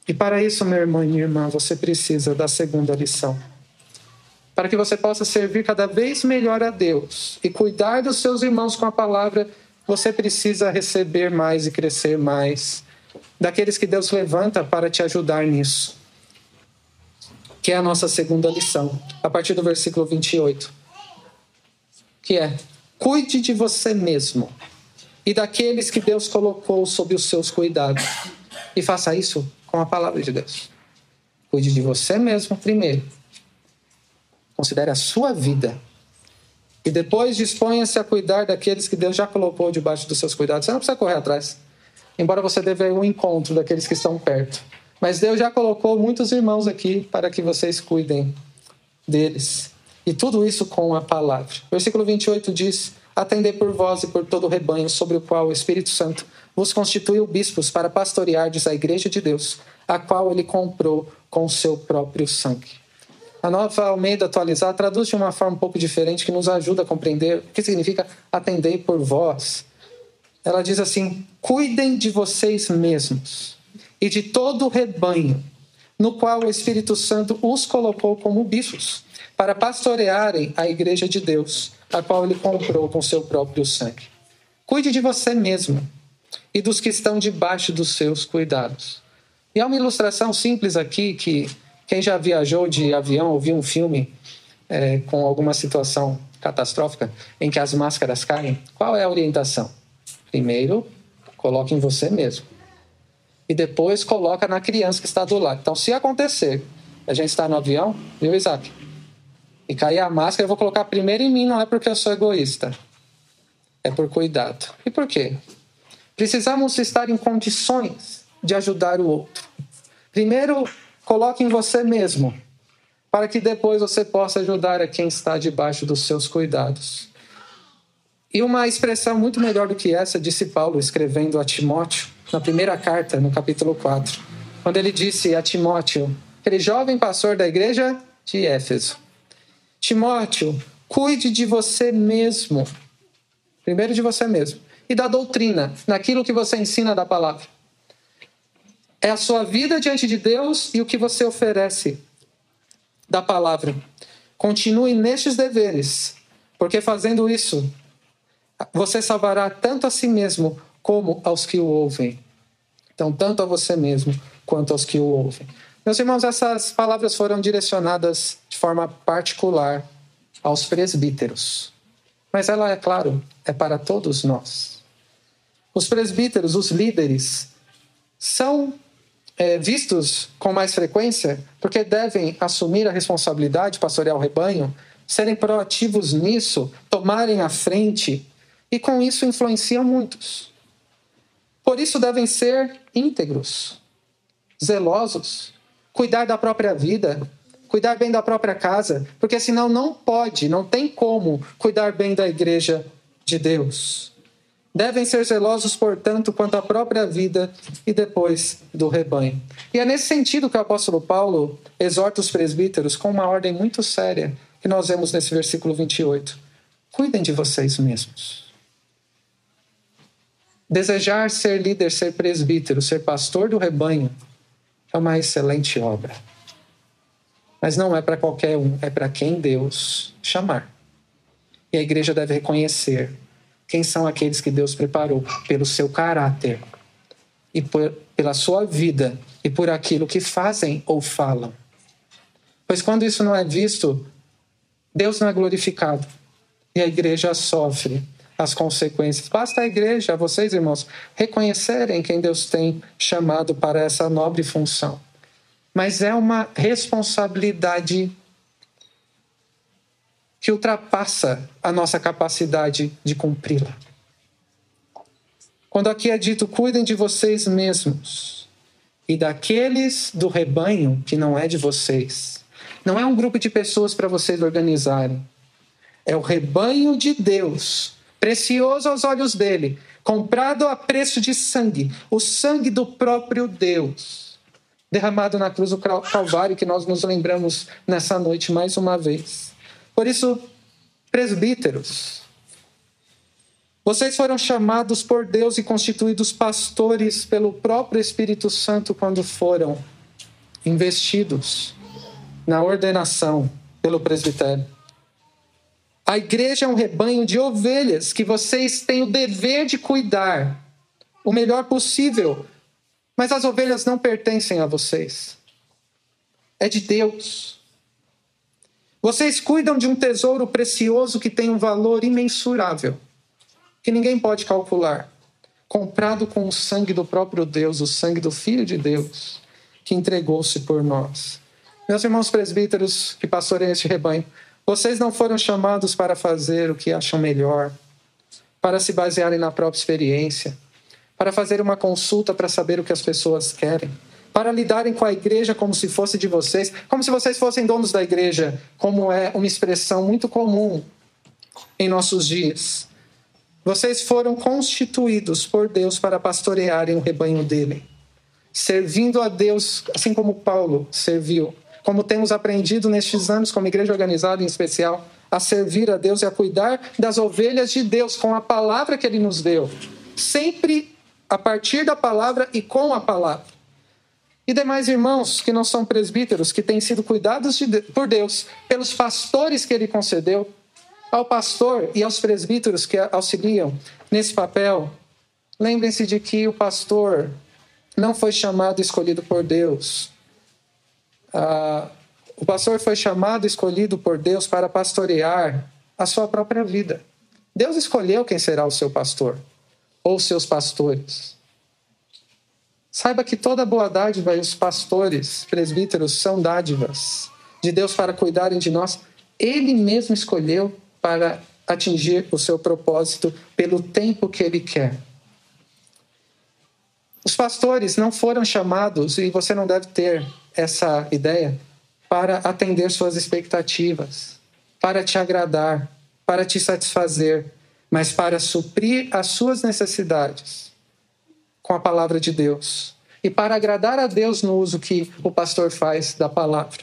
E para isso, meu irmão e minha irmã, você precisa da segunda lição. Para que você possa servir cada vez melhor a Deus e cuidar dos seus irmãos com a palavra, você precisa receber mais e crescer mais daqueles que Deus levanta para te ajudar nisso. Que é a nossa segunda lição, a partir do versículo 28. Que é: cuide de você mesmo e daqueles que Deus colocou sob os seus cuidados. E faça isso com a palavra de Deus. Cuide de você mesmo primeiro. Considere a sua vida. E depois disponha-se a cuidar daqueles que Deus já colocou debaixo dos seus cuidados. Você não precisa correr atrás. Embora você ir ao encontro daqueles que estão perto. Mas Deus já colocou muitos irmãos aqui para que vocês cuidem deles. E tudo isso com a palavra. Versículo 28 diz: Atendei por vós e por todo o rebanho sobre o qual o Espírito Santo vos constituiu bispos para pastoreardes a igreja de Deus, a qual ele comprou com seu próprio sangue. A nova Almeida atualizada traduz de uma forma um pouco diferente que nos ajuda a compreender o que significa atender por vós. Ela diz assim: cuidem de vocês mesmos e de todo o rebanho, no qual o Espírito Santo os colocou como bispos, para pastorearem a igreja de Deus, a qual ele comprou com seu próprio sangue. Cuide de você mesmo e dos que estão debaixo dos seus cuidados. E há uma ilustração simples aqui que quem já viajou de avião ou viu um filme é, com alguma situação catastrófica em que as máscaras caem, qual é a orientação? Primeiro, coloque em você mesmo. E depois coloca na criança que está do lado. Então, se acontecer, a gente está no avião, viu, Isaac? E cair a máscara, eu vou colocar primeiro em mim, não é porque eu sou egoísta. É por cuidado. E por quê? Precisamos estar em condições de ajudar o outro. Primeiro, coloque em você mesmo, para que depois você possa ajudar a quem está debaixo dos seus cuidados. E uma expressão muito melhor do que essa disse Paulo escrevendo a Timóteo, na primeira carta, no capítulo 4, quando ele disse a Timóteo, aquele jovem pastor da igreja de Éfeso: Timóteo, cuide de você mesmo. Primeiro de você mesmo e da doutrina, naquilo que você ensina da palavra. É a sua vida diante de Deus e o que você oferece da palavra. Continue nestes deveres, porque fazendo isso, você salvará tanto a si mesmo como aos que o ouvem. Então, tanto a você mesmo quanto aos que o ouvem. Meus irmãos, essas palavras foram direcionadas de forma particular aos presbíteros. Mas ela, é claro, é para todos nós. Os presbíteros, os líderes, são é, vistos com mais frequência porque devem assumir a responsabilidade de pastorear o rebanho, serem proativos nisso, tomarem a frente e com isso influenciam muitos. Por isso devem ser íntegros, zelosos, cuidar da própria vida, cuidar bem da própria casa, porque senão não pode, não tem como cuidar bem da igreja de Deus. Devem ser zelosos, portanto, quanto à própria vida e depois do rebanho. E é nesse sentido que o apóstolo Paulo exorta os presbíteros com uma ordem muito séria que nós vemos nesse versículo 28. Cuidem de vocês mesmos. Desejar ser líder, ser presbítero, ser pastor do rebanho é uma excelente obra. Mas não é para qualquer um, é para quem Deus chamar. E a igreja deve reconhecer quem são aqueles que Deus preparou pelo seu caráter e por, pela sua vida e por aquilo que fazem ou falam. Pois quando isso não é visto, Deus não é glorificado e a igreja sofre as consequências. Basta a igreja, vocês irmãos, reconhecerem quem Deus tem chamado para essa nobre função. Mas é uma responsabilidade que ultrapassa a nossa capacidade de cumpri-la. Quando aqui é dito, cuidem de vocês mesmos e daqueles do rebanho que não é de vocês. Não é um grupo de pessoas para vocês organizarem. É o rebanho de Deus, precioso aos olhos dele, comprado a preço de sangue, o sangue do próprio Deus, derramado na cruz do Calvário, que nós nos lembramos nessa noite mais uma vez. Por isso, presbíteros, vocês foram chamados por Deus e constituídos pastores pelo próprio Espírito Santo quando foram investidos na ordenação pelo presbitério. A igreja é um rebanho de ovelhas que vocês têm o dever de cuidar o melhor possível, mas as ovelhas não pertencem a vocês. É de Deus. Vocês cuidam de um tesouro precioso que tem um valor imensurável que ninguém pode calcular, comprado com o sangue do próprio Deus, o sangue do Filho de Deus, que entregou-se por nós. Meus irmãos presbíteros que pastoreiam este rebanho, vocês não foram chamados para fazer o que acham melhor, para se basearem na própria experiência, para fazer uma consulta para saber o que as pessoas querem, para lidarem com a igreja como se fosse de vocês, como se vocês fossem donos da igreja, como é uma expressão muito comum em nossos dias. Vocês foram constituídos por Deus para pastorearem o rebanho dele, servindo a Deus, assim como Paulo serviu, como temos aprendido nestes anos como igreja organizada em especial, a servir a Deus e a cuidar das ovelhas de Deus com a palavra que ele nos deu, sempre a partir da palavra e com a palavra. E demais irmãos que não são presbíteros, que têm sido cuidados de, por Deus, pelos pastores que ele concedeu, ao pastor e aos presbíteros que auxiliam nesse papel, lembrem-se de que o pastor não foi chamado escolhido por Deus. Ah, o pastor foi chamado escolhido por Deus para pastorear a sua própria vida. Deus escolheu quem será o seu pastor ou seus pastores. Saiba que toda boa dádiva e os pastores, presbíteros, são dádivas de Deus para cuidarem de nós. Ele mesmo escolheu para atingir o seu propósito pelo tempo que ele quer. Os pastores não foram chamados, e você não deve ter essa ideia, para atender suas expectativas, para te agradar, para te satisfazer, mas para suprir as suas necessidades com a palavra de Deus e para agradar a Deus no uso que o pastor faz da palavra.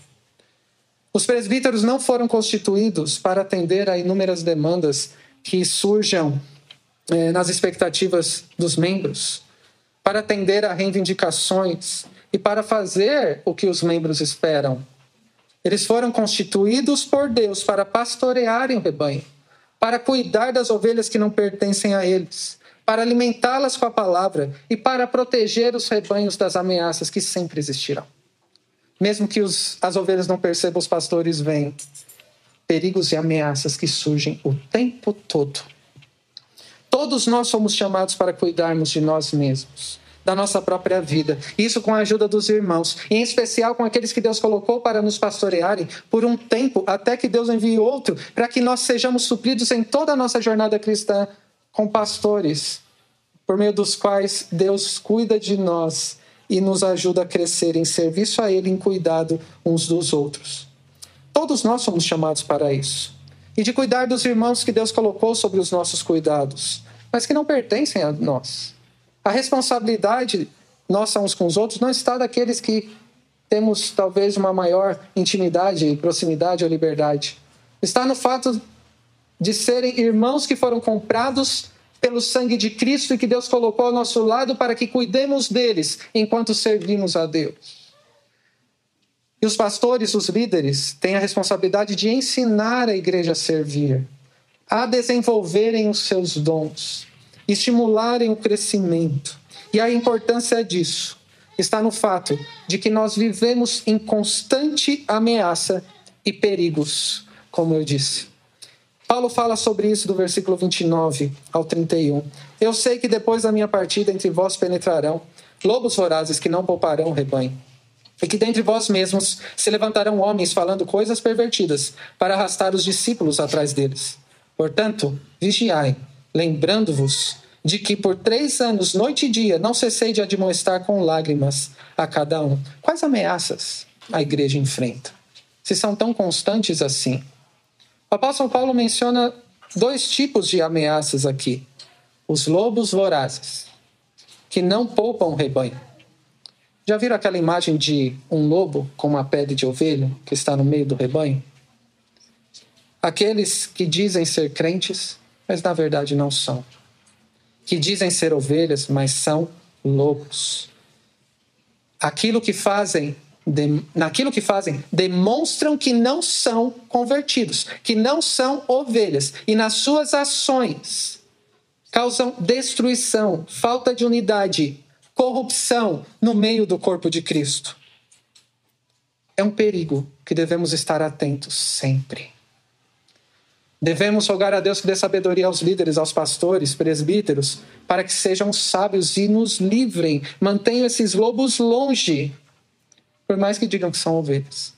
Os presbíteros não foram constituídos para atender a inúmeras demandas que surjam eh, nas expectativas dos membros, para atender a reivindicações e para fazer o que os membros esperam. Eles foram constituídos por Deus para pastorearem o rebanho, para cuidar das ovelhas que não pertencem a eles, para alimentá-las com a palavra e para proteger os rebanhos das ameaças que sempre existirão. Mesmo que os, as ovelhas não percebam, os pastores veem perigos e ameaças que surgem o tempo todo. Todos nós somos chamados para cuidarmos de nós mesmos, da nossa própria vida. Isso com a ajuda dos irmãos, em especial com aqueles que Deus colocou para nos pastorearem por um tempo, até que Deus envie outro, para que nós sejamos supridos em toda a nossa jornada cristã com pastores, por meio dos quais Deus cuida de nós e nos ajuda a crescer em serviço a Ele, em cuidado uns dos outros. Todos nós somos chamados para isso. E de cuidar dos irmãos que Deus colocou sobre os nossos cuidados, mas que não pertencem a nós. A responsabilidade nossa uns com os outros não está daqueles que temos talvez uma maior intimidade, proximidade ou liberdade. Está no fato de serem irmãos que foram comprados pelo sangue de Cristo e que Deus colocou ao nosso lado para que cuidemos deles enquanto servimos a Deus. E os pastores, os líderes, têm a responsabilidade de ensinar a igreja a servir, a desenvolverem os seus dons, estimularem o crescimento. E a importância disso está no fato de que nós vivemos em constante ameaça e perigos, como eu disse. Paulo fala sobre isso do versículo 29 ao 31. Eu sei que depois da minha partida entre vós penetrarão lobos vorazes que não pouparão o rebanho. E que dentre vós mesmos se levantarão homens falando coisas pervertidas para arrastar os discípulos atrás deles. Portanto, vigiai, lembrando-vos de que por três anos, noite e dia, não cessei de admoestar com lágrimas a cada um. Quais ameaças a igreja enfrenta? Se são tão constantes assim. O apóstolo Paulo menciona dois tipos de ameaças aqui: os lobos vorazes, que não poupam o rebanho. Já viram aquela imagem de um lobo com uma pele de ovelha que está no meio do rebanho? Aqueles que dizem ser crentes, mas na verdade não são. Que dizem ser ovelhas, mas são lobos. Aquilo que fazem, de, naquilo que fazem, demonstram que não são convertidos, que não são ovelhas, e nas suas ações causam destruição, falta de unidade, corrupção no meio do corpo de Cristo. É um perigo que devemos estar atentos sempre. Devemos rogar a Deus que dê sabedoria aos líderes, aos pastores, presbíteros, para que sejam sábios e nos livrem, mantenham esses lobos longe, por mais que digam que são ovelhas,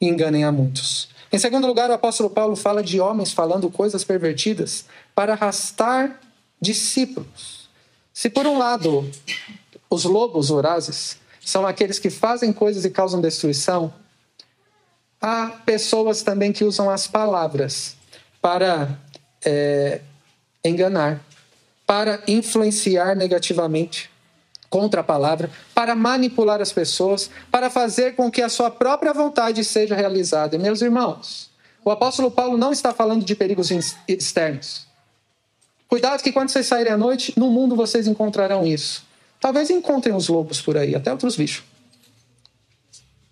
e enganem a muitos. Em segundo lugar, o apóstolo Paulo fala de homens falando coisas pervertidas para arrastar discípulos. Se por um lado os lobos vorazes são aqueles que fazem coisas e causam destruição, há pessoas também que usam as palavras para é, enganar, para influenciar negativamente contra a palavra, para manipular as pessoas, para fazer com que a sua própria vontade seja realizada. Meus irmãos, o apóstolo Paulo não está falando de perigos externos. Cuidado que quando vocês saírem à noite, no mundo vocês encontrarão isso. Talvez encontrem os lobos por aí, até outros bichos.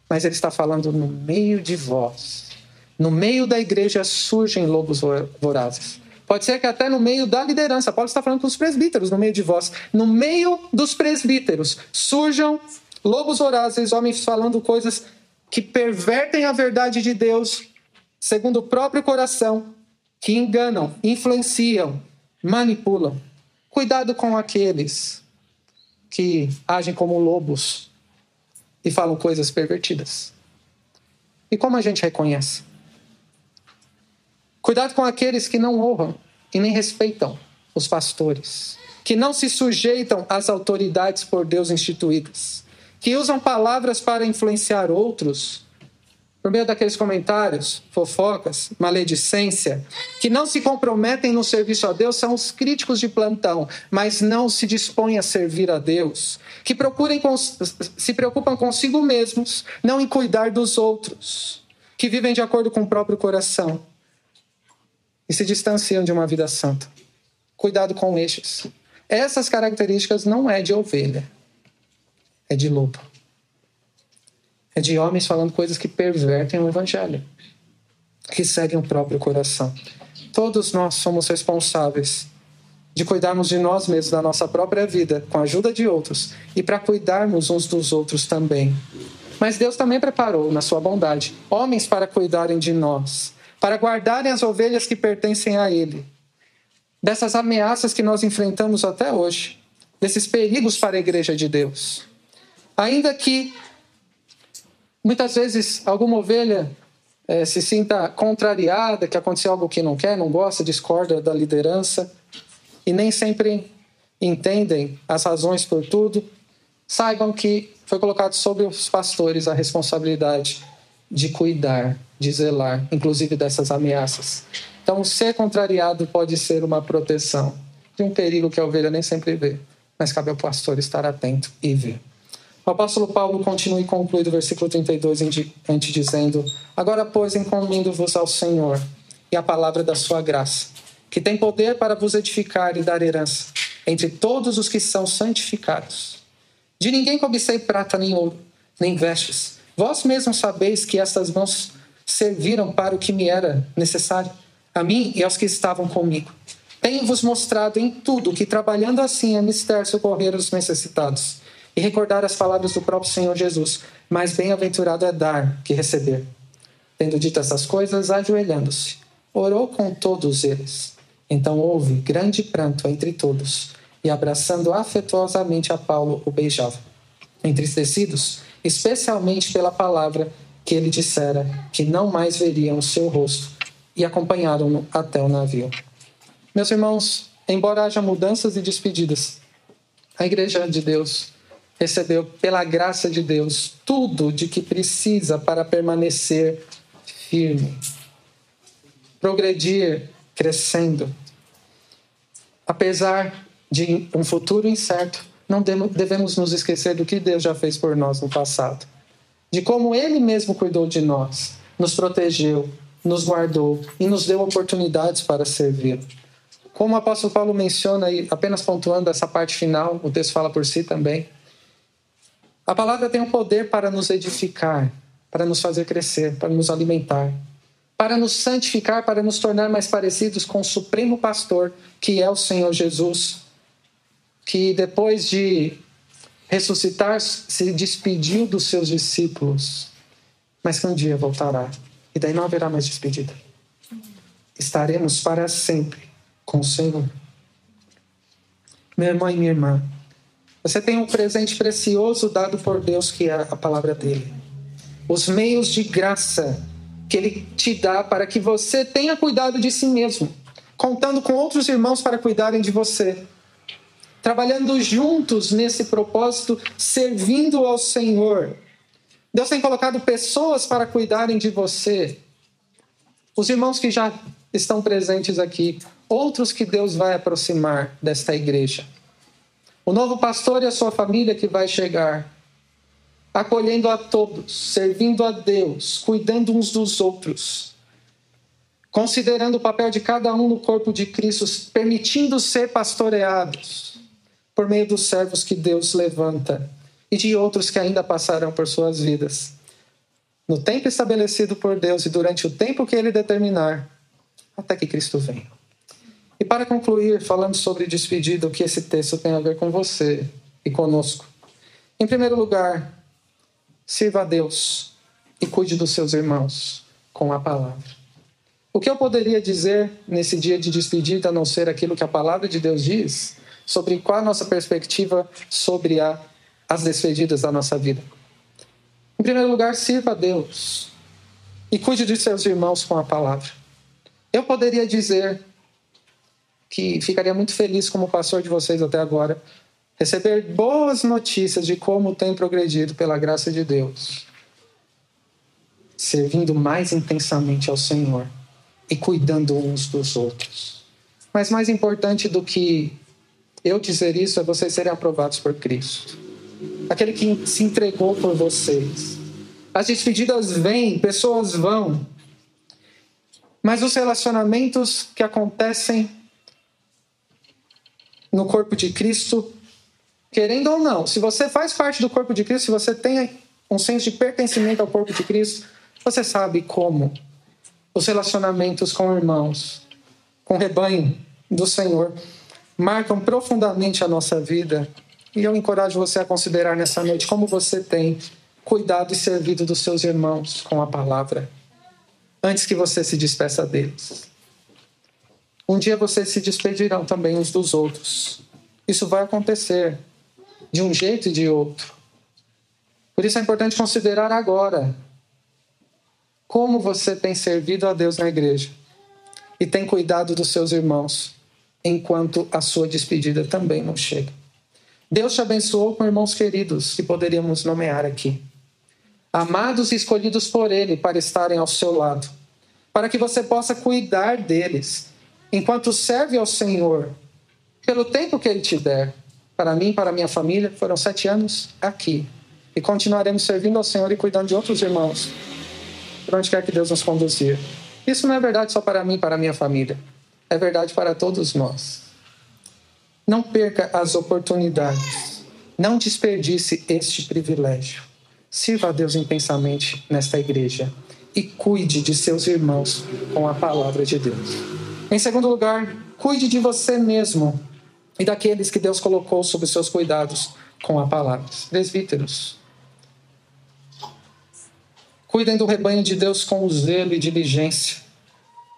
Mas ele está falando no meio de vós. No meio da igreja surgem lobos vorazes. Pode ser que até no meio da liderança. Paulo está falando com os presbíteros, no meio de vós. No meio dos presbíteros surjam lobos vorazes, homens falando coisas que pervertem a verdade de Deus, segundo o próprio coração, que enganam, influenciam, manipulam. Cuidado com aqueles que agem como lobos e falam coisas pervertidas. E como a gente reconhece? Cuidado com aqueles que não honram e nem respeitam os pastores, que não se sujeitam às autoridades por Deus instituídas, que usam palavras para influenciar outros por meio daqueles comentários, fofocas, maledicência, que não se comprometem no serviço a Deus, são os críticos de plantão, mas não se dispõem a servir a Deus, que procurem se preocupam consigo mesmos, não em cuidar dos outros, que vivem de acordo com o próprio coração e se distanciam de uma vida santa. Cuidado com estes. Essas características não é de ovelha, é de lobo. É de homens falando coisas que pervertem o evangelho, que seguem o próprio coração. Todos nós somos responsáveis de cuidarmos de nós mesmos, da nossa própria vida, com a ajuda de outros, e para cuidarmos uns dos outros também. Mas Deus também preparou, na sua bondade, homens para cuidarem de nós, para guardarem as ovelhas que pertencem a Ele. Dessas ameaças que nós enfrentamos até hoje, desses perigos para a igreja de Deus. Ainda que Muitas vezes alguma ovelha é, se sinta contrariada, que aconteceu algo que não quer, não gosta, discorda da liderança e nem sempre entendem as razões por tudo. Saibam que foi colocado sobre os pastores a responsabilidade de cuidar, de zelar, inclusive dessas ameaças. Então, ser contrariado pode ser uma proteção de um perigo que a ovelha nem sempre vê, mas cabe ao pastor estar atento e ver. O apóstolo Paulo continua e conclui do versículo 32 em dizendo: Agora, pois, encomendo-vos ao Senhor e a palavra da sua graça, que tem poder para vos edificar e dar herança entre todos os que são santificados. De ninguém cobicei prata nem ouro, nem vestes. Vós mesmos sabeis que estas mãos serviram para o que me era necessário, a mim e aos que estavam comigo. Tenho-vos mostrado em tudo que, trabalhando assim, é mister socorrer os necessitados e recordar as palavras do próprio Senhor Jesus: Mais bem-aventurado é dar que receber. Tendo dito essas coisas, ajoelhando-se, orou com todos eles. Então houve grande pranto entre todos, e abraçando afetuosamente a Paulo, o beijava. Entristecidos, especialmente pela palavra que ele dissera, que não mais veriam o seu rosto, e acompanharam-no até o navio. Meus irmãos, embora haja mudanças e despedidas, a igreja de Deus recebeu, pela graça de Deus, tudo de que precisa para permanecer firme, progredir, crescendo. Apesar de um futuro incerto, não devemos nos esquecer do que Deus já fez por nós no passado, de como Ele mesmo cuidou de nós, nos protegeu, nos guardou e nos deu oportunidades para servir. Como o apóstolo Paulo menciona, e apenas pontuando essa parte final, o texto fala por si também. A palavra tem o poder para nos edificar, para nos fazer crescer, para nos alimentar, para nos santificar, para nos tornar mais parecidos com o Supremo Pastor, que é o Senhor Jesus, que depois de ressuscitar se despediu dos seus discípulos, mas que um dia voltará e daí não haverá mais despedida. Estaremos para sempre com o Senhor. Meu irmão e minha irmã, você tem um presente precioso dado por Deus, que é a palavra dele. Os meios de graça que ele te dá para que você tenha cuidado de si mesmo, contando com outros irmãos para cuidarem de você. Trabalhando juntos nesse propósito, servindo ao Senhor, Deus tem colocado pessoas para cuidarem de você. Os irmãos que já estão presentes aqui, outros que Deus vai aproximar desta igreja. O novo pastor e a sua família que vai chegar, acolhendo a todos, servindo a Deus, cuidando uns dos outros, considerando o papel de cada um no corpo de Cristo, permitindo ser pastoreados por meio dos servos que Deus levanta e de outros que ainda passarão por suas vidas. No tempo estabelecido por Deus e durante o tempo que Ele determinar, até que Cristo venha. E para concluir, falando sobre despedida, o que esse texto tem a ver com você e conosco. Em primeiro lugar, sirva a Deus e cuide dos seus irmãos com a palavra. O que eu poderia dizer nesse dia de despedida, a não ser aquilo que a palavra de Deus diz, sobre qual a nossa perspectiva sobre a as despedidas da nossa vida. Em primeiro lugar, sirva a Deus e cuide de seus irmãos com a palavra. Eu poderia dizer que ficaria muito feliz como pastor de vocês até agora, receber boas notícias de como tem progredido pela graça de Deus, servindo mais intensamente ao Senhor e cuidando uns dos outros. Mas mais importante do que eu dizer isso é vocês serem aprovados por Cristo aquele que se entregou por vocês. As despedidas vêm, pessoas vão, mas os relacionamentos que acontecem no corpo de Cristo, querendo ou não, se você faz parte do corpo de Cristo, se você tem um senso de pertencimento ao corpo de Cristo, você sabe como os relacionamentos com irmãos, com o rebanho do Senhor, marcam profundamente a nossa vida e eu encorajo você a considerar nessa noite como você tem cuidado e servido dos seus irmãos com a palavra, antes que você se despeça deles. Um dia vocês se despedirão também uns dos outros. Isso vai acontecer de um jeito e de outro. Por isso é importante considerar agora como você tem servido a Deus na igreja e tem cuidado dos seus irmãos, enquanto a sua despedida também não chega. Deus te abençoou com irmãos queridos que poderíamos nomear aqui. Amados e escolhidos por Ele para estarem ao seu lado, para que você possa cuidar deles enquanto serve ao Senhor, pelo tempo que Ele te der. Para mim, para minha família, foram sete anos aqui. E continuaremos servindo ao Senhor e cuidando de outros irmãos, por onde quer que Deus nos conduzir. Isso não é verdade só para mim, para minha família. É verdade para todos nós. Não perca as oportunidades. Não desperdice este privilégio. Sirva a Deus intensamente nesta igreja e cuide de seus irmãos com a palavra de Deus. Em segundo lugar, cuide de você mesmo e daqueles que Deus colocou sob seus cuidados com a palavra. Presbíteros, cuidem do rebanho de Deus com zelo e diligência.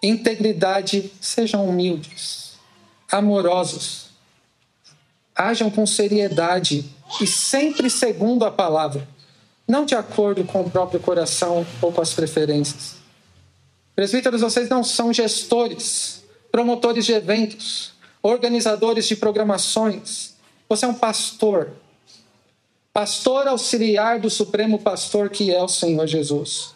Integridade, sejam humildes, amorosos, Hajam com seriedade e sempre segundo a palavra, não de acordo com o próprio coração ou com as preferências. Presbíteros, vocês não são gestores, promotores de eventos, organizadores de programações. Você é um pastor. Pastor auxiliar do Supremo Pastor que é o Senhor Jesus.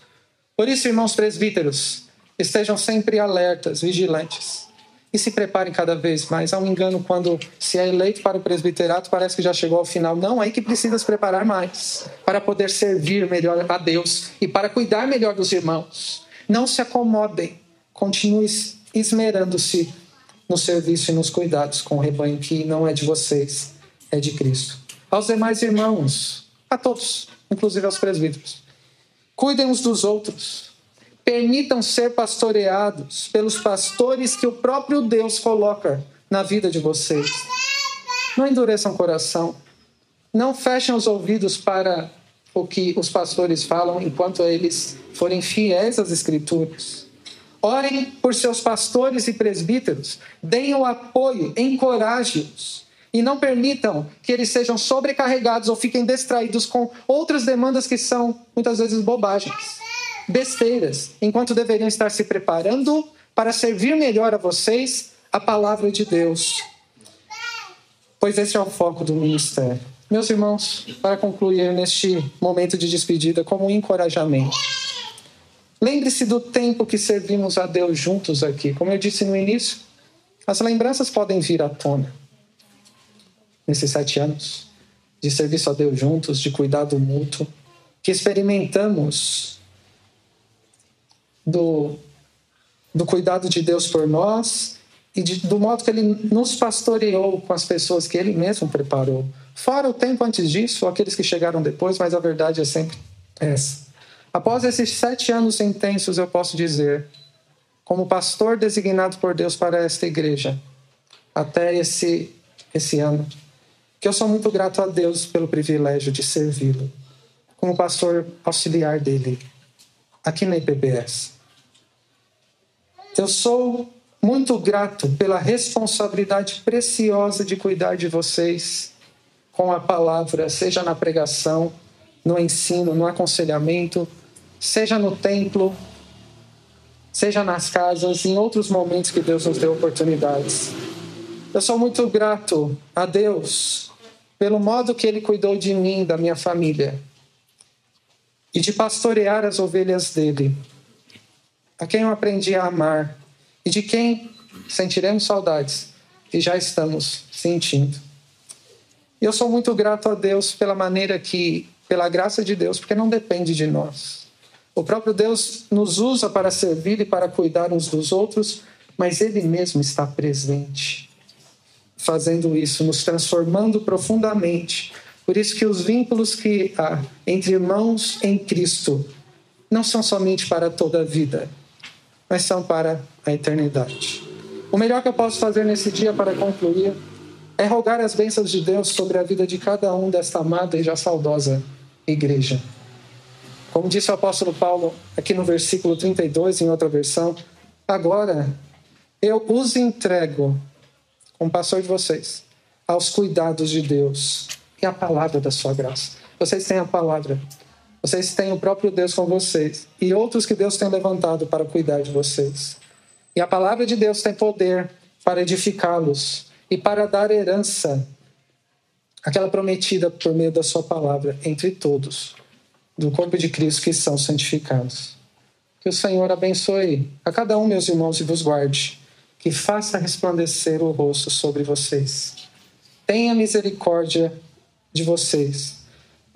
Por isso, irmãos presbíteros, estejam sempre alertas, vigilantes e se preparem cada vez mais. Há um engano quando se é eleito para o presbiterato, parece que já chegou ao final. Não, é que precisa se preparar mais para poder servir melhor a Deus e para cuidar melhor dos irmãos. Não se acomodem, continue esmerando-se no serviço e nos cuidados com o rebanho que não é de vocês, é de Cristo. Aos demais irmãos, a todos, inclusive aos presbíteros, cuidem uns dos outros Permitam ser pastoreados pelos pastores que o próprio Deus coloca na vida de vocês. Não endureçam o coração. Não fechem os ouvidos para o que os pastores falam enquanto eles forem fiéis às Escrituras. Orem por seus pastores e presbíteros. Deem o apoio, encorajem-os. E não permitam que eles sejam sobrecarregados ou fiquem distraídos com outras demandas que são muitas vezes bobagens besteiras, enquanto deveriam estar se preparando para servir melhor a vocês a palavra de Deus. Pois esse é o foco do ministério. Meus irmãos, para concluir neste momento de despedida, como um encorajamento. Lembre-se do tempo que servimos a Deus juntos aqui. Como eu disse no início, as lembranças podem vir à tona. Nesses sete anos de serviço a Deus juntos, de cuidado mútuo, que experimentamos do, do cuidado de Deus por nós e de, do modo que Ele nos pastoreou com as pessoas que Ele mesmo preparou. Fora o tempo antes disso, aqueles que chegaram depois, mas a verdade é sempre essa. Após esses sete anos intensos, eu posso dizer, como pastor designado por Deus para esta igreja, até esse, esse ano, que eu sou muito grato a Deus pelo privilégio de servi-lo, como pastor auxiliar dele aqui na IPBS. Eu sou muito grato pela responsabilidade preciosa de cuidar de vocês com a palavra, seja na pregação, no ensino, no aconselhamento, seja no templo, seja nas casas, em outros momentos que Deus nos deu oportunidades. Eu sou muito grato a Deus pelo modo que Ele cuidou de mim, da minha família e de pastorear as ovelhas dele, a quem eu aprendi a amar e de quem sentiremos saudades e já estamos sentindo. E eu sou muito grato a Deus pela maneira que, pela graça de Deus, porque não depende de nós. O próprio Deus nos usa para servir e para cuidar uns dos outros, mas Ele mesmo está presente, fazendo isso, nos transformando profundamente por isso que os vínculos que há entre irmãos em Cristo não são somente para toda a vida, mas são para a eternidade. O melhor que eu posso fazer nesse dia para concluir é rogar as bênçãos de Deus sobre a vida de cada um desta amada e já saudosa igreja. Como disse o apóstolo Paulo aqui no versículo 32, em outra versão, agora eu os entrego, como pastor de vocês, aos cuidados de Deus e a palavra da sua graça. Vocês têm a palavra. Vocês têm o próprio Deus com vocês e outros que Deus tem levantado para cuidar de vocês. E a palavra de Deus tem poder para edificá-los e para dar herança, aquela prometida por meio da sua palavra, entre todos, do corpo de Cristo que são santificados. Que o Senhor abençoe a cada um, meus irmãos, e vos guarde. Que faça resplandecer o rosto sobre vocês. Tenha misericórdia de vocês.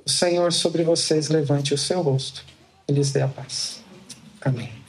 O Senhor sobre vocês levante o seu rosto e lhes dê a paz. Amém.